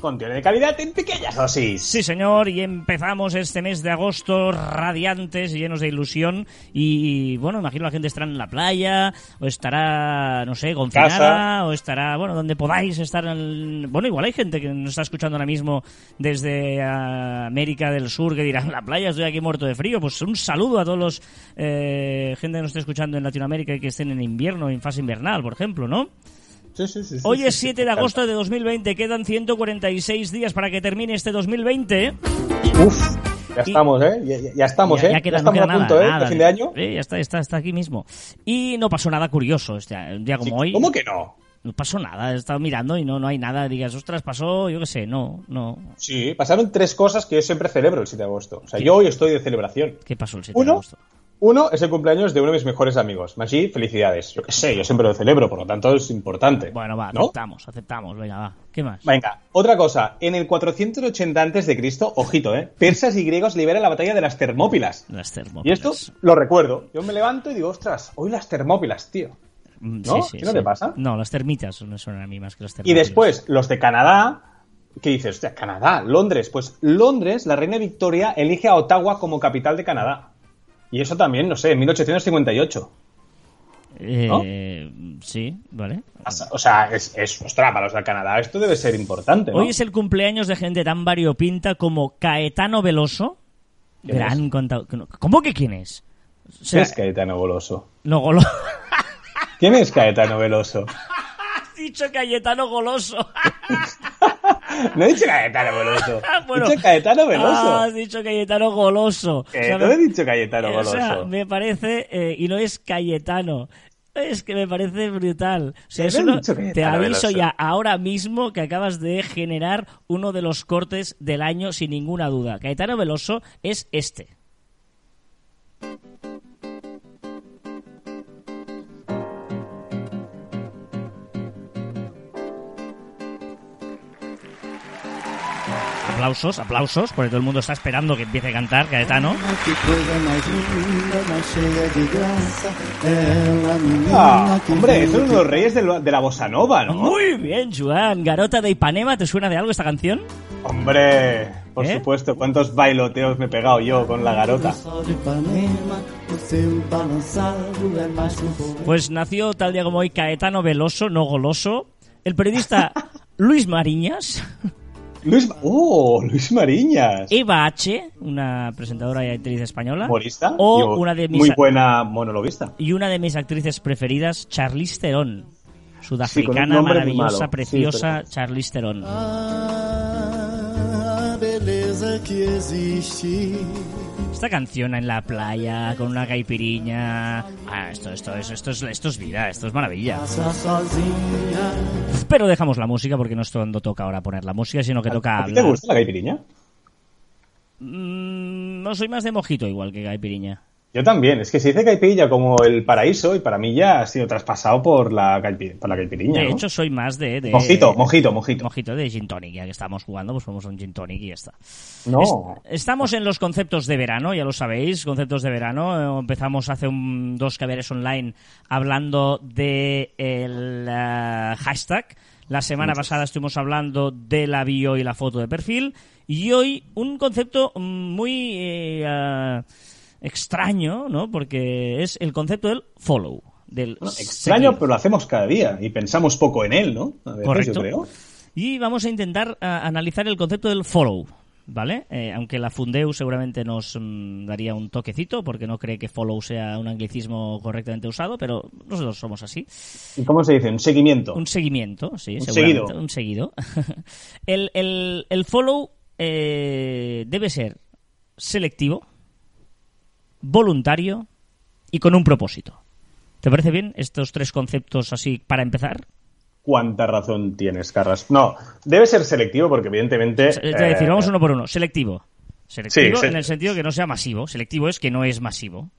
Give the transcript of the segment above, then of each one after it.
Contenido de calidad en pequeñas dosis. Sí, señor, y empezamos este mes de agosto radiantes, llenos de ilusión. Y bueno, imagino la gente estará en la playa, o estará, no sé, confinada, Casa. o estará, bueno, donde podáis estar. En... Bueno, igual hay gente que nos está escuchando ahora mismo desde ah, América del Sur que dirá, en la playa estoy aquí muerto de frío. Pues un saludo a todos los eh, gente que nos esté escuchando en Latinoamérica y que estén en invierno, en fase invernal, por ejemplo, ¿no? Sí, sí, sí, sí, Hoy es sí, 7 de agosto de 2020, quedan 146 días para que termine este 2020. encanta. Uf, ya estamos, ¿eh? Ya, ya- estamos, ya, ¿eh? ya queda, ya no estamos queda a nada, punto, ¿eh? nada. De fin de año. Sí, ya está, está, está aquí mismo. Y no pasó nada curioso este un día como hoy. ¿Cómo que no? No pasó nada, he estado mirando y no, no hay nada. Digas, ostras, pasó, yo qué sé, no, no. Sí, pasaron tres cosas que yo siempre celebro el 7 de agosto. O sea, yo hoy estoy de celebración. ¿Qué pasó el 7 de Uno, agosto? Uno es el cumpleaños de uno de mis mejores amigos. Maggi, felicidades. Yo qué sé, yo siempre lo celebro, por lo tanto es importante. Bueno, va, ¿no? aceptamos, aceptamos, venga, va. ¿Qué más? Venga, otra cosa. En el 480 antes de Cristo, ojito, ¿eh? Persas y griegos liberan la batalla de las Termópilas. Las Y termópilas. esto lo recuerdo. Yo me levanto y digo, ostras, hoy las Termópilas, tío. Mm, ¿no? Sí, sí, ¿Qué no sí. te pasa? No, las termitas me suenan a mí más que las Y termópilas. después, los de Canadá, ¿qué dices? Canadá, Londres. Pues Londres, la reina Victoria elige a Ottawa como capital de Canadá. Y eso también, no sé, en 1858. Eh, Sí, vale. O sea, es, es ostras, para los de Canadá esto debe ser importante, ¿no? Hoy es el cumpleaños de gente tan variopinta como Caetano Veloso. ¿Quién Gran contador. ¿Cómo que quién es? O ¿Quién sea, es Caetano Veloso? no, golo... ¿Quién es Caetano Veloso? Has dicho Cayetano Goloso. No he dicho Caetano Veloso. Bueno. He dicho Caetano Veloso. Ah, has dicho Cayetano Goloso. Que O sea, no me- he dicho Cayetano eh, o sea, Goloso. me parece... eh, y no es Cayetano. Es que me parece brutal. O sea, eso no te Cayetano aviso Veloso. ya ahora mismo que acabas de generar uno de los cortes del año sin ninguna duda. Caetano Veloso es este. Aplausos, aplausos, porque todo el mundo está esperando que empiece a cantar Caetano. Ah, que hombre, es uno de los reyes de, lo- de la bossa nova, ¿no? Muy bien, Joan. Garota de Ipanema, ¿te suena de algo esta canción? Hombre, por ¿Eh? supuesto, cuántos bailoteos me he pegado yo con la garota. Pouco. Pues nació tal día como hoy Caetano Veloso, no goloso. El periodista Luis Mariñas, Luis, oh, Luis Mariñas. Eva H., una presentadora y actriz española, Humorista. o Digo, una de mis Muy buena monologuista. y una de mis actrices preferidas, Charlize Theron. Sí, Sudafricana, muy maravillosa. Sí, preciosa pero- Charlize Theron. Ah, beleza que existe. Esta canción en la playa, con una caipiriña... Ah, esto, esto, es, esto, es, esto es vida, esto es maravilla. Pero dejamos la música porque no es cuando toca ahora poner la música, sino que toca ¿A ti te gusta la caipiriña? Mm, no soy más de mojito igual que caipiriña. Yo también. Es que se dice caipirilla como el paraíso y para mí ya ha sido traspasado por la, caipi- por la caipiriña. De ¿no? hecho, soy más de... de- Mojito, mojito, mojito. Mojito de gin tonic, ya que estamos jugando, pues vamos a un gin tonic y ya está. No. Es- estamos en los conceptos de verano, ya lo sabéis, conceptos de verano. Empezamos hace un- dos caviares online hablando de el eh, hashtag La semana pasada estuvimos hablando de la bio y la foto de perfil. Y hoy un concepto muy eh, extraño, ¿no? Porque es el concepto del follow. Del Bueno, extraño, pero lo hacemos cada día y pensamos poco en él, ¿no? A veces, Correcto. yo creo. Y vamos a intentar ah, analizar el concepto del follow, ¿vale? Eh, aunque la Fundeu seguramente nos mm, daría un toquecito porque no cree que follow sea un anglicismo correctamente usado, pero nosotros somos así. ¿Y cómo se dice? Un seguimiento. Un seguimiento, sí, Un seguramente, seguido. Un seguido. el, el- el follow eh, debe ser selectivo, voluntario y con un propósito. ¿Te parece bien estos tres conceptos así para empezar? ¿Cuánta razón tienes, Carras? No, debe ser selectivo porque evidentemente... Es decir, eh, vamos uno por uno. Selectivo. Selectivo Sí, en el sentido que no sea masivo. Selectivo es que no es masivo.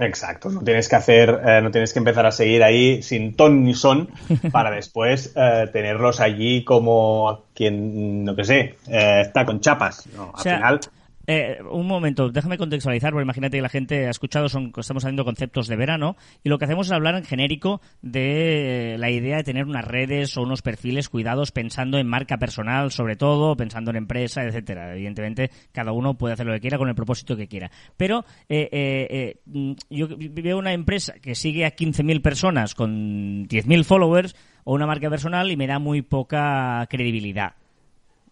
Exacto, no tienes que hacer, eh, no tienes que empezar a seguir ahí sin ton ni son para después eh, tenerlos allí como quien, no que sé, eh, está con chapas. No, O al sea, final, eh, un momento, déjame contextualizar, porque imagínate que la gente ha escuchado, son, estamos haciendo conceptos de verano, y lo que hacemos es hablar en genérico de la idea de tener unas redes o unos perfiles cuidados pensando en marca personal, sobre todo, pensando en empresa, etcétera. Evidentemente, cada uno puede hacer lo que quiera con el propósito que quiera. Pero eh, eh, eh, mm, yo veo una empresa que sigue a 15.000 personas con 10.000 followers o una marca personal y me da muy poca credibilidad.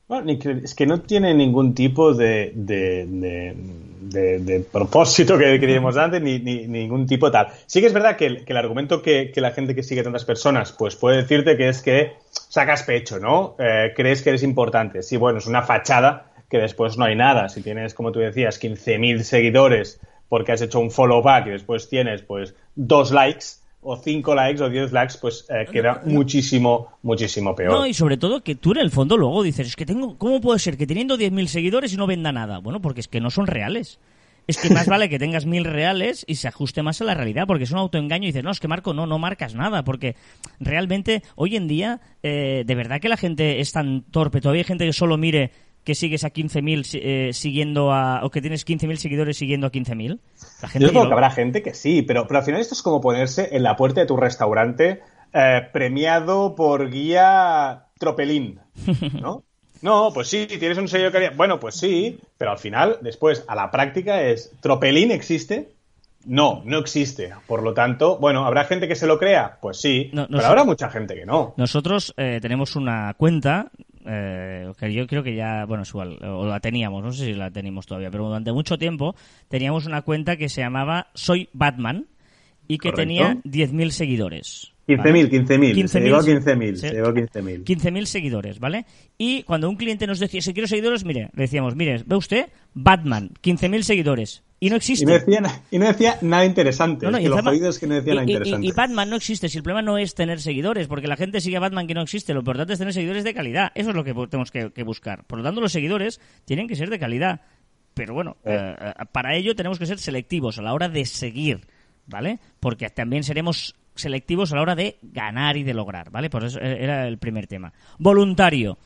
Bueno, es que no tiene ningún tipo de, de, de- de- de propósito que, que dijimos antes, ni, ni- ningún tipo tal. Sí que es verdad que el, que el argumento que, que la gente que sigue tantas personas, pues puede decirte que es que sacas pecho, ¿no? Eh, crees que eres importante. Sí, bueno, es una fachada que después no hay nada. Si tienes, como tú decías, 15.000 seguidores porque has hecho un follow back y después tienes, pues, dos likes o cinco likes o 10 likes, pues eh, queda muchísimo, muchísimo peor. No, y sobre todo que tú en el fondo luego dices, es que tengo, ¿cómo puede ser que teniendo 10.000 seguidores y no venda nada? Bueno, porque es que no son reales. Es que más vale que tengas mil reales y se ajuste más a la realidad, porque es un autoengaño y dices, no, es que Marco, no, no marcas nada, porque realmente hoy en día, eh, de verdad que la gente es tan torpe, todavía hay gente que solo mire que sigues a 15.000 si- eh, siguiendo a, o que tienes 15.000 seguidores siguiendo a 15.000. La gente Yo lo- que habrá gente que sí, pero, pero al final esto es como ponerse en la puerta de tu restaurante eh, premiado por guía Tropelín, ¿no? No, pues sí, tienes un sello calidad. Bueno, pues sí, pero al final, después, a la práctica es, ¿Tropelín existe? No, no existe. Por lo tanto, bueno, ¿habrá gente que se lo crea? Pues sí, No, pero habrá mucha gente que no. Nosotros eh, tenemos una cuenta eh, que yo creo que ya, bueno, es igual, o la teníamos, no sé si la tenemos todavía, pero durante mucho tiempo teníamos una cuenta que se llamaba Soy Batman y que Correcto. tenía 10.000 seguidores. 15.000, 15.000, se llegó a 15.000, sí. se llegó a 15.000. 15.000 seguidores, ¿vale? Y cuando un cliente nos decía, si quiero seguidores, mire, le decíamos, mire, ve usted, Batman, 15.000 seguidores. Y no existe. Y no, decía, na- y no decía nada interesante. No, no, es y que lo encima- jodido es que no decía nada interesante. Y, y Batman no existe. Si el problema no es tener seguidores, porque la gente sigue a Batman que no existe. Lo importante es tener seguidores de calidad. Eso es lo que tenemos que, que buscar. Por lo tanto, los seguidores tienen que ser de calidad. Pero bueno, Eh. eh, eh, para ello tenemos que ser selectivos a la hora de seguir, ¿vale? Porque también seremos selectivos a la hora de ganar y de lograr, ¿vale? Por eso era el primer tema. Voluntario.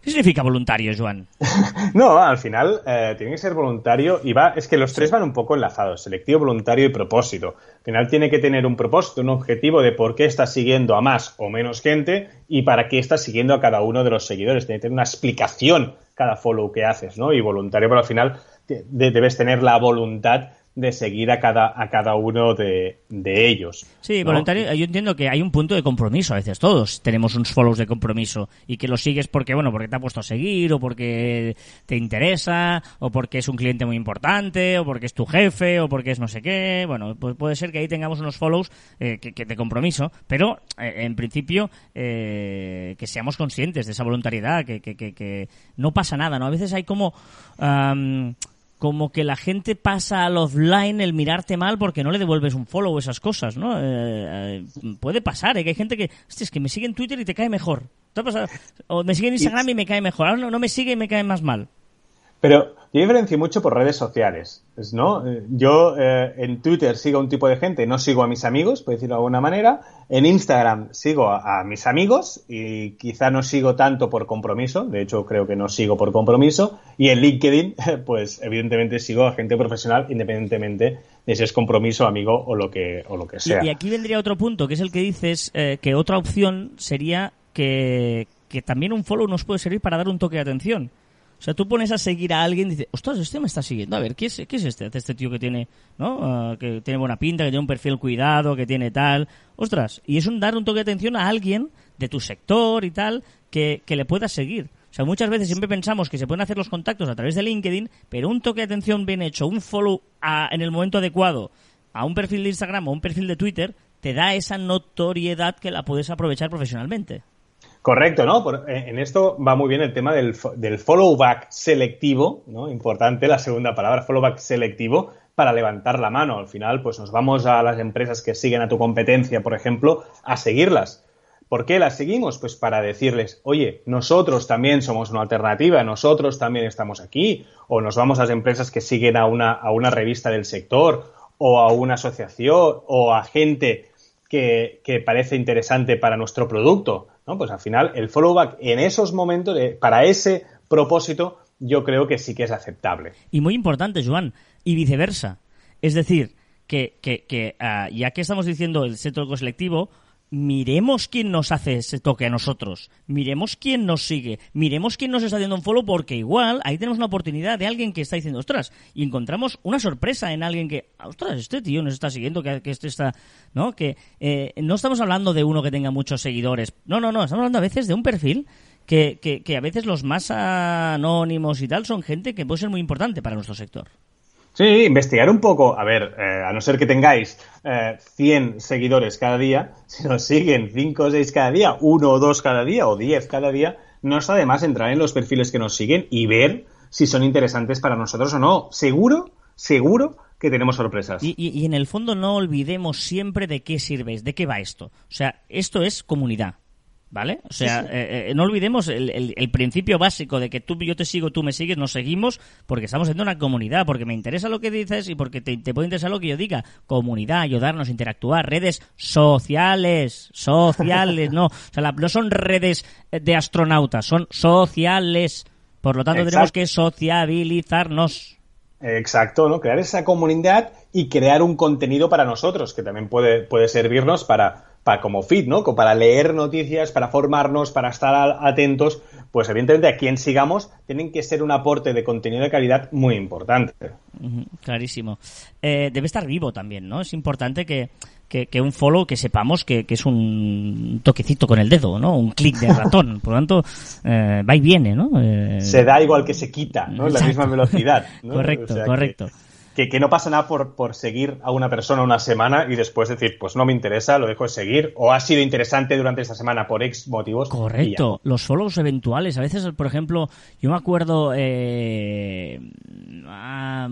¿Qué significa voluntario, Joan? No, al final eh, tiene que ser voluntario y va, es que los tres van un poco enlazados, selectivo, voluntario y propósito. Al final tiene que tener un propósito, un objetivo de por qué estás siguiendo a más o menos gente y para qué estás siguiendo a cada uno de los seguidores. Tiene que tener una explicación cada follow que haces, ¿no? Y voluntario, pero al final te- de- debes tener la voluntad de seguir a cada, a cada uno de, de ellos. Sí, ¿no? voluntario. Yo entiendo que hay un punto de compromiso. A veces todos tenemos unos follows de compromiso y que lo sigues porque, bueno, porque te ha puesto a seguir o porque te interesa o porque es un cliente muy importante o porque es tu jefe o porque es no sé qué. Bueno, pues puede ser que ahí tengamos unos follows eh, que, que de compromiso, pero eh, en principio eh, que seamos conscientes de esa voluntariedad, que, que, que, que no pasa nada, ¿no? A veces hay como... como que la gente pasa al offline el mirarte mal porque no le devuelves un follow o esas cosas, ¿no? Eh, eh, puede pasar, ¿eh? que hay gente que, hostia, es que me sigue en Twitter y te cae mejor. ¿Te ha pasado? O me sigue en Instagram y me cae mejor. Ahora no, no me sigue y me cae más mal. Pero yo diferencio mucho por redes sociales, ¿no? Yo eh, en Twitter sigo a un tipo de gente, no sigo a mis amigos, por decirlo de alguna manera. En Instagram sigo a, a mis amigos y quizá no sigo tanto por compromiso, de hecho creo que no sigo por compromiso. Y en LinkedIn, pues evidentemente sigo a gente profesional independientemente de si es compromiso, amigo o lo que, o lo que Y, sea. y aquí vendría otro punto, que es el que dices eh, que otra opción sería que, que también un follow nos puede servir para dar un toque de atención. O sea, tú pones a seguir a alguien y dices, ostras, este me está siguiendo. A ver, ¿qué es, qué es este? Este tío que tiene, ¿no? Ah, que tiene buena pinta, que tiene un perfil cuidado, que tiene tal. Ostras, y es un dar un toque de atención a alguien de tu sector y tal que, que le puedas seguir. O sea, muchas veces siempre pensamos que se pueden hacer los contactos a través de LinkedIn, pero un toque de atención bien hecho, un follow a- en el momento adecuado a un perfil de Instagram o un perfil de Twitter, te da esa notoriedad que la puedes aprovechar profesionalmente. Correcto, ¿no? Por- en esto va muy bien el tema del follow back selectivo, ¿no? Importante la segunda palabra, follow back selectivo, para levantar la mano. Al final, pues nos vamos a las empresas que siguen a tu competencia, por ejemplo, a seguirlas. ¿Por qué las seguimos? Pues para decirles, oye, nosotros también somos una alternativa, nosotros también estamos aquí, o nos vamos a las empresas que siguen a una, a una revista del sector, o a una asociación, o a gente que, que parece interesante para nuestro producto. Pues al final, el follow back en esos momentos, eh, para ese propósito, yo creo que sí que es aceptable. Y muy importante, Joan, y viceversa. Es decir, que, que, que ah, ya que estamos diciendo el centro selectivo, miremos quién nos hace ese toque a nosotros, miremos quién nos sigue, miremos quién nos está haciendo un follow, porque igual ahí tenemos una oportunidad de alguien que está diciendo, ostras, y encontramos una sorpresa en alguien que, ostras, este tío nos está siguiendo, que, que este está, ¿no? Que eh, no estamos hablando de uno que tenga muchos seguidores, no, no, no, estamos hablando a veces de un perfil que, que, que a veces los más anónimos y tal son gente que puede ser muy importante para nuestro sector. Sí, investigar un poco. A ver, eh, a no ser que tengáis eh, 100 seguidores cada día, si nos siguen 5 o 6 cada día, uno o dos cada día o 10 cada día, no está de más entrar en los perfiles que nos siguen y ver si son interesantes para nosotros o no. Seguro, seguro que tenemos sorpresas. Y, y- y en el fondo no olvidemos siempre de qué sirves, de qué va esto. O sea, esto es comunidad. ¿Vale? O sea, eh, eh, no olvidemos el, el- el principio básico de que tú, yo te sigo, tú me sigues, nos seguimos, porque estamos siendo una comunidad, porque me interesa lo que dices y porque te, te puede interesar lo que yo diga. Comunidad, ayudarnos, interactuar, redes sociales, sociales, no, o sea, la- no son redes de astronautas, son sociales. Por lo tanto, tenemos Exacto. que sociabilizarnos. Exacto, ¿no? Crear esa comunidad y crear un contenido para nosotros, que también puede, puede servirnos para, para como feed, ¿no? Para leer noticias, para formarnos, para estar a- atentos. Pues evidentemente a quien sigamos tienen que ser un aporte de contenido de calidad muy importante. Clarísimo. Eh, debe estar vivo también, ¿no? Es importante que, que, que un follow, que sepamos que, que es un toquecito con el dedo, ¿no? Un clic de ratón. Por lo tanto, eh, va y viene, ¿no? Eh, Se da igual que se quita, ¿no? La misma velocidad. ¿no? Correcto, O sea, que- correcto. Que, que no pasa nada por, por seguir a una persona una semana y después decir, pues no me interesa, lo dejo de seguir, o ha sido interesante durante esta semana por X motivos. Correcto, los follows eventuales. A veces, por ejemplo, yo me acuerdo. Eh, ah,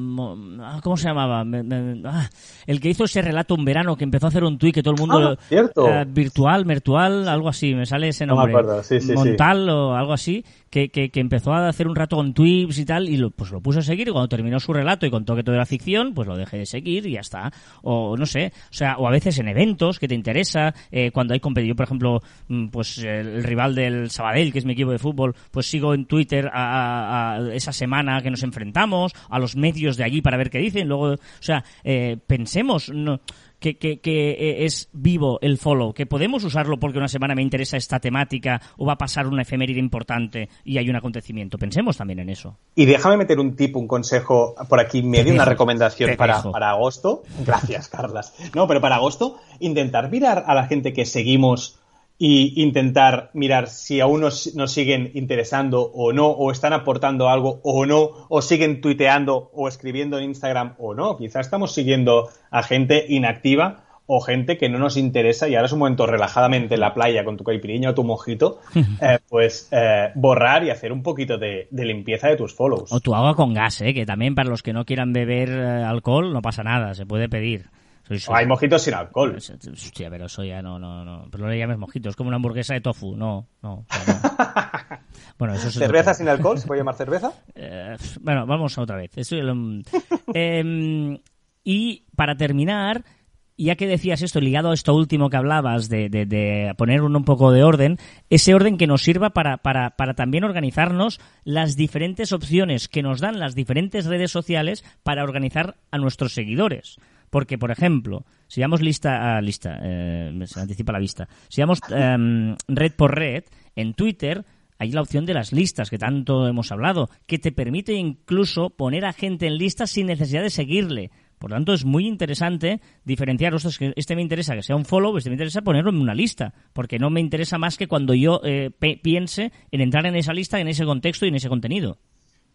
ah, ¿Cómo se llamaba? Me- me- ah, el que hizo ese relato un verano que empezó a hacer un tuit que todo el mundo. Ah, cierto. eh, virtual, virtual, algo así, me sale ese No me nombre. acuerdo, sí, sí, sí. Montal o algo así, que, empezó a hacer un rato con tweets y tal, y pues lo puso a seguir. Y cuando terminó su relato y contó que todo era ficción, pues lo dejé de seguir y ya está. O no sé, o sea, o a veces en eventos que te interesa, eh, cuando hay competición, por ejemplo, mm, pues el rival del Sabadell, que es mi equipo de fútbol, pues sigo en Twitter a esa semana que nos enfrentamos, a los medios de allí para ver qué dicen. Luego, o sea, eh, pensemos. No, que, que, que, eh, es vivo el follow, que podemos usarlo porque una semana me interesa esta temática o va a pasar una efeméride importante y hay un acontecimiento. Pensemos también en eso. Y déjame meter un tip, un consejo por aquí medio, una recomendación para, para agosto. Gracias, Carlas. No, pero para agosto, intentar mirar a la gente que seguimos y intentar mirar si aún nos, nos siguen interesando o no, o están aportando algo o no, o siguen tuiteando o escribiendo en Instagram o no. Quizás estamos siguiendo a gente inactiva o gente que no nos interesa y ahora es un momento relajadamente en la playa con tu caipiriña o tu mojito, eh, pues eh, borrar y hacer un poquito de, de limpieza de tus follows. O tu agua con gas, ¿eh? que también para los que no quieran beber eh, alcohol no pasa nada, se puede pedir. Soy- hay mojitos sin alcohol. Hostia, pero eso ya no, no, no. Pero no le llames mojito, es como una hamburguesa de tofu. No, no. Bueno, eso es ¿Cerveza sin alcohol? ¿Se puede llamar cerveza? Eh, bueno, vamos a otra vez. Em, y para terminar, ya que decías esto, ligado a esto último que hablabas, de, de- de poner un, un poco de orden, ese orden que nos sirva para, para, para también organizarnos las diferentes opciones que nos dan las diferentes redes sociales para organizar a nuestros seguidores. Porque, por ejemplo, si vamos lista a lista, eh, se anticipa la vista, si vamos em, red por red, en Twitter hay la opción de las listas que tanto hemos hablado, que te permite incluso poner a gente en listas sin necesidad de seguirle. Por tanto, es muy interesante diferenciar, ostras, que este me interesa que sea un follow, este me interesa ponerlo en una lista, porque no me interesa más que cuando yo eh, piense en entrar en esa lista, en ese contexto y en ese contenido.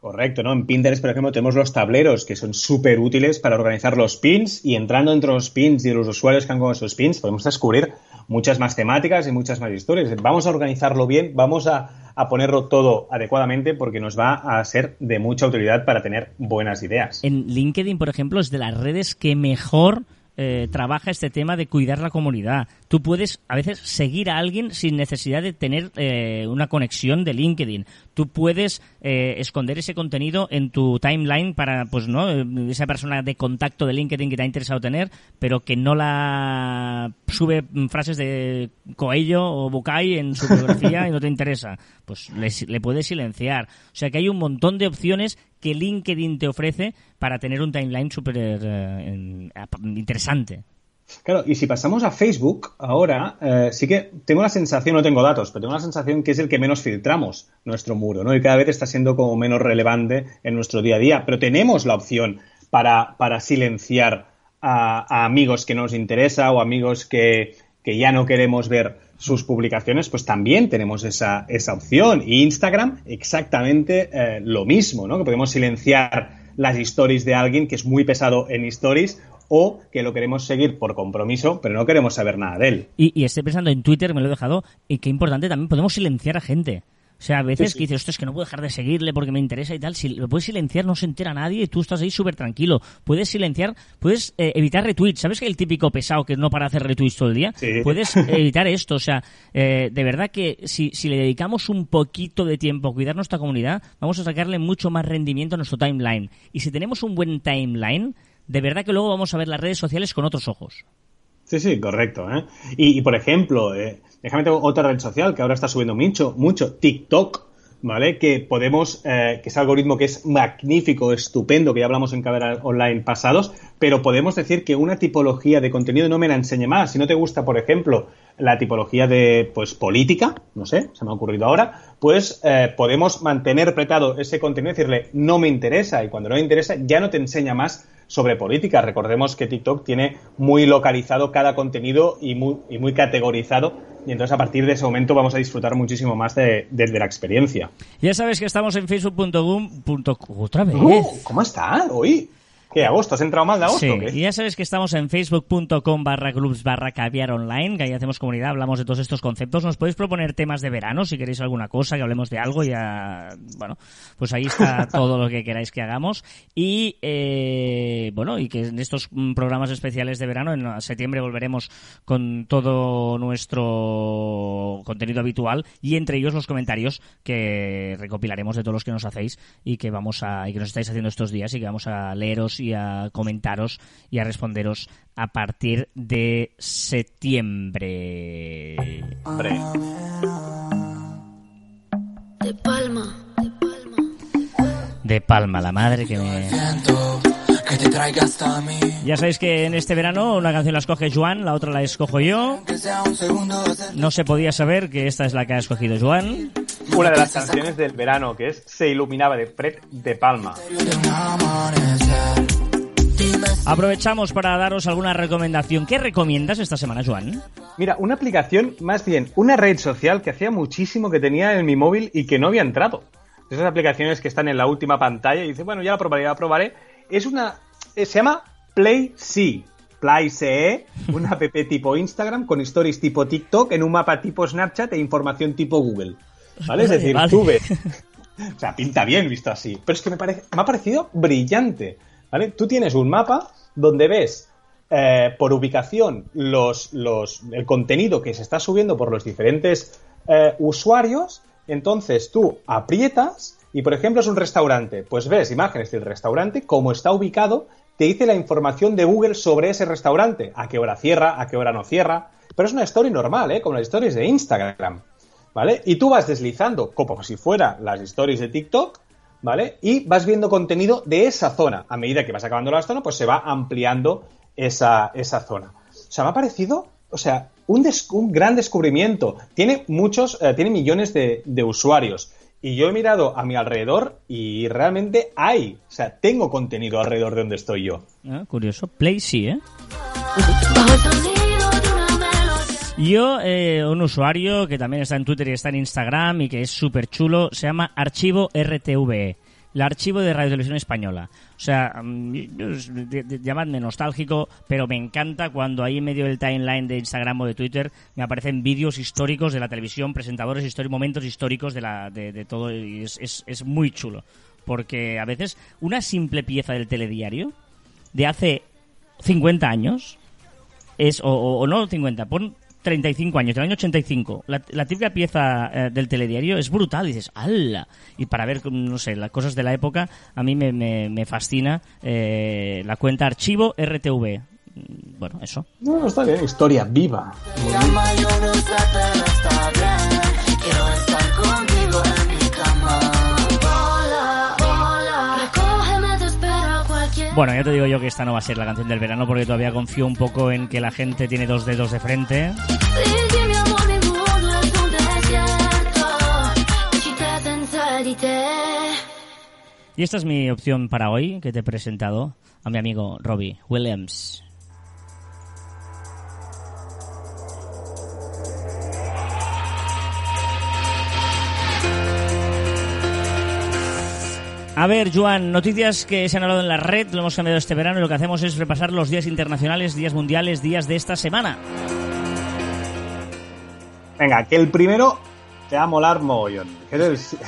Correcto, ¿no? En Pinterest, por ejemplo, tenemos los tableros que son súper útiles para organizar los pins y entrando entre los pins y los usuarios que han con esos pins podemos descubrir muchas más temáticas y muchas más historias. Vamos a organizarlo bien, vamos a, a ponerlo todo adecuadamente porque nos va a ser de mucha utilidad para tener buenas ideas. En LinkedIn, por ejemplo, es de las redes que mejor eh, trabaja este tema de cuidar la comunidad. Tú puedes a veces seguir a alguien sin necesidad de tener eh, una conexión de LinkedIn. Tú puedes eh, esconder ese contenido en tu timeline para, pues, ¿no? Esa persona de contacto de LinkedIn que te ha interesado tener, pero que no la sube frases de Coello o Bucay en su biografía y no te interesa. Pues le puedes silenciar. O sea que hay un montón de opciones que LinkedIn te ofrece para tener un timeline súper eh, interesante. Claro, y si pasamos a Facebook, ahora eh, sí que tengo la sensación, no tengo datos, pero tengo la sensación que es el que menos filtramos nuestro muro, ¿no? Y cada vez está siendo como menos relevante en nuestro día a día. Pero tenemos la opción para, para silenciar a, a amigos que no nos interesa o amigos que, que ya no queremos ver sus publicaciones, pues también tenemos esa, esa opción. Y Instagram, exactamente eh, lo mismo, ¿no? Que podemos silenciar las stories de alguien que es muy pesado en stories o que lo queremos seguir por compromiso, pero no queremos saber nada de él. Y, y estoy pensando en Twitter, me lo he dejado, y qué importante también, podemos silenciar a gente. O sea, a veces Sí, sí. que dices, ostras, es que no puedo dejar de seguirle porque me interesa y tal. Si lo puedes silenciar, no se entera nadie y tú estás ahí súper tranquilo. Puedes silenciar, puedes eh, evitar retweets. ¿Sabes que el típico pesado que no para hacer retweets todo el día? Sí. Puedes evitar esto. O sea, eh, de verdad que si, si le dedicamos un poquito de tiempo a cuidar nuestra comunidad, vamos a sacarle mucho más rendimiento a nuestro timeline. Y si tenemos un buen timeline, de verdad que luego vamos a ver las redes sociales con otros ojos. Sí, sí, correcto. ¿eh? Y, y, por ejemplo, eh, déjame tengo otra red social que ahora está subiendo mucho, mucho, TikTok, ¿vale? Que podemos, eh, que es algoritmo que es magnífico, estupendo, que ya hablamos en Caber Online pasados, pero podemos decir que una tipología de contenido no me la enseñe más. Si no te gusta, por ejemplo, la tipología de pues política, no sé, se me ha ocurrido ahora, pues eh, podemos mantener apretado ese contenido y decirle no me interesa y cuando no me interesa ya no te enseña más sobre política. Recordemos que TikTok tiene muy localizado cada contenido y muy, y muy categorizado y entonces a partir de ese momento vamos a disfrutar muchísimo más de, de, de la experiencia. Ya sabes que estamos en facebook.com. Otra vez. Uh, ¿Cómo está? Hoy. ¿Qué, agosto? ¿Has entrado mal de agosto? Sí, o qué? y ya sabes que estamos en facebook.com barra groups barra caviar online, que ahí hacemos comunidad, hablamos de todos estos conceptos. Nos podéis proponer temas de verano, si queréis alguna cosa, que hablemos de algo, ya, bueno, pues ahí está todo lo que queráis que hagamos. Y, eh, bueno, y que en estos mm, programas especiales de verano, en septiembre volveremos con todo nuestro contenido habitual y entre ellos los comentarios que recopilaremos de todos los que nos hacéis y que vamos a, y que nos estáis haciendo estos días y que vamos a leeros y a comentaros y a responderos a partir de septiembre. Hombre. De palma, de palma. De Palma, la madre que me... Ya sabéis que en este verano una canción la escoge Joan, la otra la escojo yo. No se podía saber que esta es la que ha escogido Joan. Una de las canciones del verano que es Se iluminaba de Fred de Palma. Aprovechamos para daros alguna recomendación. ¿Qué recomiendas esta semana, Joan? Mira, una aplicación, más bien, una red social que hacía muchísimo que tenía en mi móvil y que no había entrado. Esas aplicaciones que están en la última pantalla y dice, bueno, ya la probaré, ya la probaré. Es una. eh, se llama Play C. Play CE, una app tipo Instagram con stories tipo TikTok en un mapa tipo Snapchat e información tipo Google. ¿Vale? Es Vale, decir, vale. tú ves. O sea, pinta bien visto así. Pero es que me, parece, me ha parecido brillante. ¿Vale? Tú tienes un mapa donde ves eh, por ubicación los, el contenido que se está subiendo por los diferentes eh, usuarios. Entonces tú aprietas y, por ejemplo, es un restaurante. Pues ves imágenes del restaurante, cómo está ubicado, te dice la información de Google sobre ese restaurante. A qué hora cierra, a qué hora no cierra. Pero es una story normal, ¿eh? Como las stories de Instagram. ¿Vale? Y tú vas deslizando, como si fuera las stories de TikTok, ¿vale? Y vas viendo contenido de esa zona. A medida que vas acabando la zona, pues se va ampliando esa, esa zona. O sea, me ha parecido, o sea, un, des- un gran descubrimiento. Tiene muchos, eh, tiene millones de, de usuarios. Y yo he mirado a mi alrededor y realmente hay, o sea, tengo contenido alrededor de donde estoy yo. Ah, curioso. Play sí, ¿eh? Yo, eh, un usuario que también está en Twitter y está en Instagram y que es súper chulo, se llama Archivo RTVE, el archivo de Radio Televisión Española. O sea, mm, llamadme nostálgico, pero me encanta cuando ahí en medio del timeline de Instagram o de Twitter me aparecen vídeos históricos de la televisión, presentadores históricos, momentos históricos de, la, de, de todo y es, es, muy chulo. Porque a veces una simple pieza del telediario de hace 50 años es, o, o- o no 50, pon 35 años, del año 85. La, la típica pieza eh, del telediario es brutal, dices, ¡hala! Y para ver, no sé, las cosas de la época, a mí me, me, me fascina eh, la cuenta archivo RTV. Mm, Bueno, eso. No, no, está bien, historia viva. Bien. Bueno, ya te digo yo que esta no va a ser la canción del verano porque todavía confío un poco en que la gente tiene dos dedos de frente. Y esta es mi opción para hoy, que te he presentado a mi amigo Robbie Williams. A ver, Joan, noticias que se han hablado en la red, lo hemos cambiado este verano y lo que hacemos es repasar los días internacionales, días mundiales, días de esta semana. Venga, que el primero te va a molar mogollón. Que es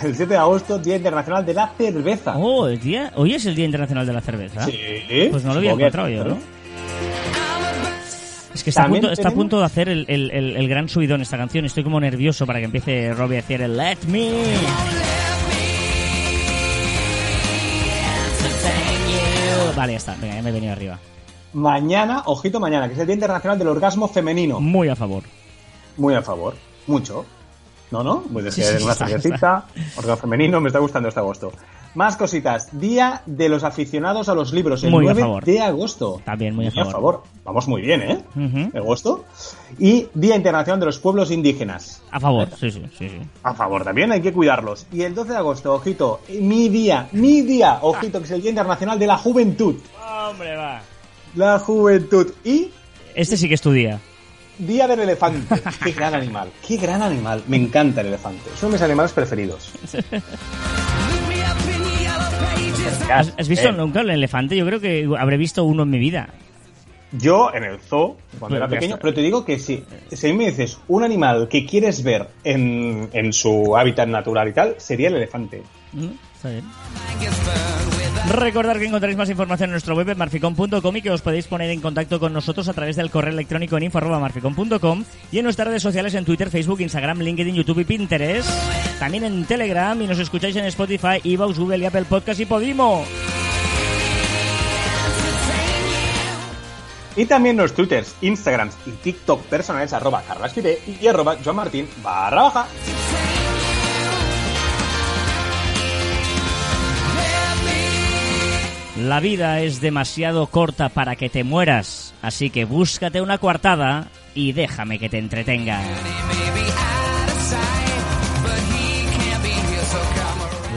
el, el 7 de agosto, Día Internacional de la Cerveza. Oh, el día, hoy es el Día Internacional de la Cerveza. Sí. Pues no lo había encontrado yo, ¿no? Es que está a, punto, está a tenemos- punto de hacer el, el- el- el gran subidón esta canción. Estoy como nervioso para que empiece Robbie a decir el Let Me. Vale, ya está. Venga, ya me he venido arriba. Mañana, ojito mañana, que es el Día Internacional del Orgasmo Femenino. Muy a favor. Muy a favor. Mucho. ¿No, no? Pues es Sí, que sí, es una cervecita, orgasmo femenino, me está gustando este agosto. Más cositas. Día de los aficionados a los libros, el Muy a 9 favor. de agosto. También muy a favor. Vamos muy bien, ¿eh? De agosto. Y Día Internacional de los Pueblos Indígenas. A favor, sí, sí, sí. sí. A favor también, hay que cuidarlos. Y el 12 de agosto, ojito, mi día, mi día, ojito, que es el Día Internacional de la Juventud. Hombre, va. La Juventud. Y Este sí que es tu día. Día del Elefante. Qué gran animal, qué gran animal. Me encanta el elefante. Es uno de mis animales preferidos. ¿Has, has visto Eh, nunca el elefante? Yo creo que habré visto uno en mi vida. Yo en el zoo, cuando Pues era pequeño, pero te digo que si, si a mí me dices un animal que quieres ver en, en su hábitat natural y tal, sería el elefante. Mm, Está bien. Recordar que encontraréis más información en nuestro web marficom.com y que os podéis poner en contacto con nosotros a través del correo electrónico en info.marficom.com y en nuestras redes sociales en Twitter, Facebook, Instagram, LinkedIn, YouTube y Pinterest. También en Telegram y nos escucháis en Spotify, Evox, Google y Apple Podcast y Podimo. Y también los twitters, instagrams y tiktok personales arroba y arroba joanmartin barra baja. La vida es demasiado corta para que te mueras, así que búscate una coartada y déjame que te entretenga.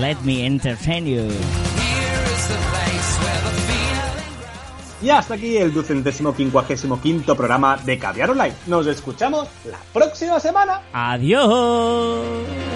Let me entertain you. Y hasta aquí el ducentésimo quincuagésimo quinto programa de Caviar Online. Nos escuchamos la próxima semana. Adiós.